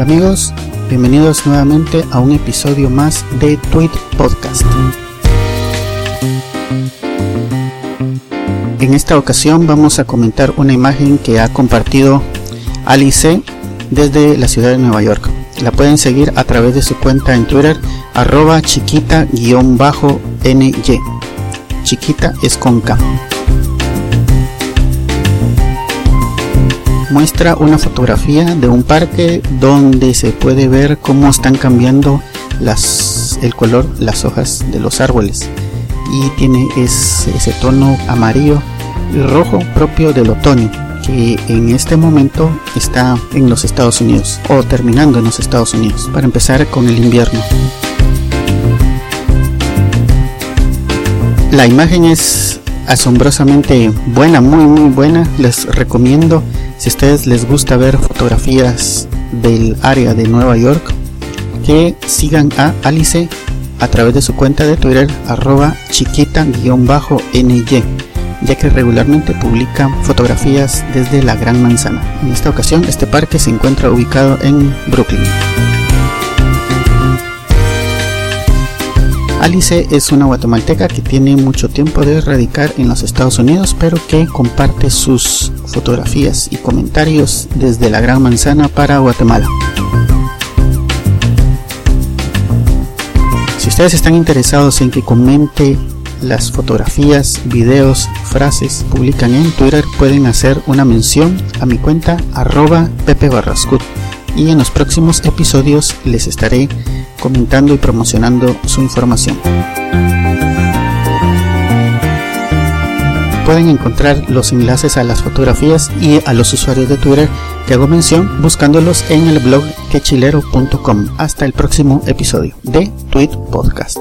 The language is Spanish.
amigos, bienvenidos nuevamente a un episodio más de Tweet Podcast. En esta ocasión vamos a comentar una imagen que ha compartido Alice desde la ciudad de Nueva York. La pueden seguir a través de su cuenta en Twitter arroba chiquita-ny. Chiquita es con K. muestra una fotografía de un parque donde se puede ver cómo están cambiando el color, las hojas de los árboles y tiene ese, ese tono amarillo y rojo propio del otoño que en este momento está en los Estados Unidos o terminando en los Estados Unidos para empezar con el invierno. La imagen es asombrosamente buena, muy muy buena. Les recomiendo si a ustedes les gusta ver fotografías del área de Nueva York, que sigan a Alice a través de su cuenta de Twitter arroba chiquita-ny, ya que regularmente publica fotografías desde la Gran Manzana. En esta ocasión este parque se encuentra ubicado en Brooklyn. Alice es una guatemalteca que tiene mucho tiempo de radicar en los Estados Unidos, pero que comparte sus fotografías y comentarios desde la Gran Manzana para Guatemala. Si ustedes están interesados en que comente las fotografías, videos, frases publican en Twitter, pueden hacer una mención a mi cuenta arroba y en los próximos episodios les estaré comentando y promocionando su información. Pueden encontrar los enlaces a las fotografías y a los usuarios de Twitter que hago mención buscándolos en el blog quechilero.com. Hasta el próximo episodio de Tweet Podcast.